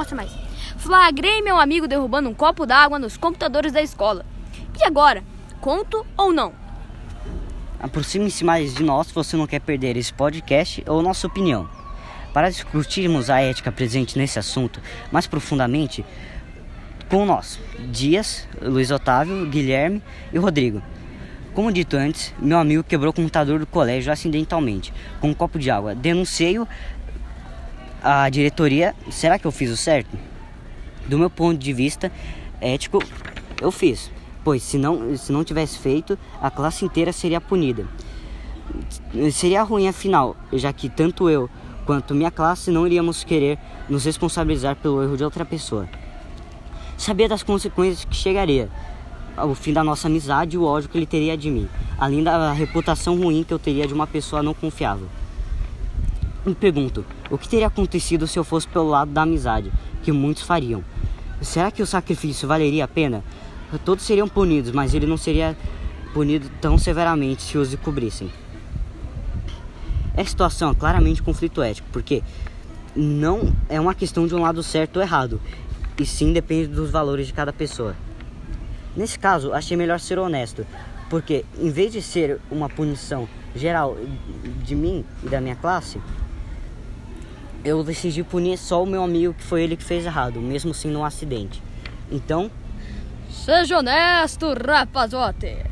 mostra mais. Flagrei meu amigo derrubando um copo d'água nos computadores da escola. E agora? Conto ou não? Aproxime-se mais de nós se você não quer perder esse podcast ou nossa opinião. Para discutirmos a ética presente nesse assunto mais profundamente, com nós, Dias, Luiz Otávio, Guilherme e Rodrigo. Como dito antes, meu amigo quebrou o computador do colégio acidentalmente, com um copo de água. Denunciei-o à diretoria. Será que eu fiz o certo? Do meu ponto de vista ético, eu fiz. Pois se não, se não tivesse feito, a classe inteira seria punida. Seria ruim afinal, já que tanto eu quanto minha classe não iríamos querer nos responsabilizar pelo erro de outra pessoa. Sabia das consequências que chegaria, o fim da nossa amizade e o ódio que ele teria de mim, além da reputação ruim que eu teria de uma pessoa não confiável. Me pergunto, o que teria acontecido se eu fosse pelo lado da amizade, que muitos fariam? Será que o sacrifício valeria a pena? Todos seriam punidos, mas ele não seria punido tão severamente se os descobrissem. Essa situação é claramente conflito ético, porque não é uma questão de um lado certo ou errado, e sim depende dos valores de cada pessoa. Nesse caso, achei melhor ser honesto, porque em vez de ser uma punição geral de mim e da minha classe, eu decidi punir só o meu amigo que foi ele que fez errado, mesmo sendo um acidente. Então, Seja honesto, rapazote!